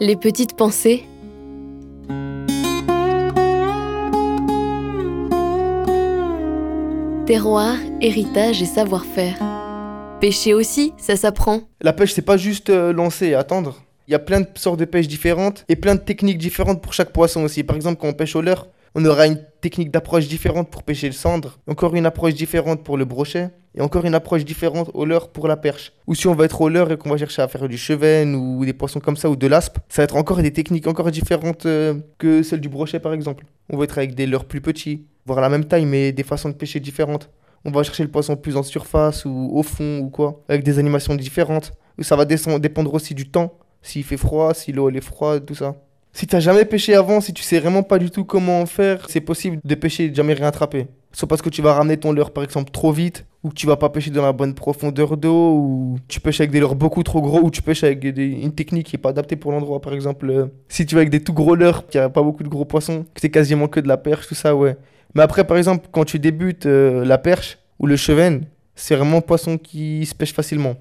Les petites pensées. Terroir, héritage et savoir-faire. Pêcher aussi, ça s'apprend. La pêche, c'est pas juste euh, lancer et attendre. Il y a plein de sortes de pêche différentes et plein de techniques différentes pour chaque poisson aussi. Par exemple, quand on pêche au leurre, on aura une technique d'approche différente pour pêcher le cendre, encore une approche différente pour le brochet, et encore une approche différente au leurre pour la perche. Ou si on va être au leurre et qu'on va chercher à faire du chevenne ou des poissons comme ça ou de l'aspe, ça va être encore des techniques encore différentes euh, que celles du brochet par exemple. On va être avec des leurres plus petits, voire la même taille mais des façons de pêcher différentes. On va chercher le poisson plus en surface ou au fond ou quoi, avec des animations différentes. Ça va dépendre aussi du temps, s'il fait froid, si l'eau elle est froide, tout ça. Si t'as jamais pêché avant, si tu sais vraiment pas du tout comment faire, c'est possible de pêcher et de jamais rien attraper. Soit parce que tu vas ramener ton leurre par exemple trop vite, ou tu vas pas pêcher dans la bonne profondeur d'eau, ou tu pêches avec des leurres beaucoup trop gros, ou tu pêches avec une technique qui est pas adaptée pour l'endroit. Par exemple, euh, si tu vas avec des tout gros leurres, qui a pas beaucoup de gros poissons, que c'est quasiment que de la perche, tout ça, ouais. Mais après, par exemple, quand tu débutes euh, la perche ou le chevenne, c'est vraiment un poisson qui se pêche facilement.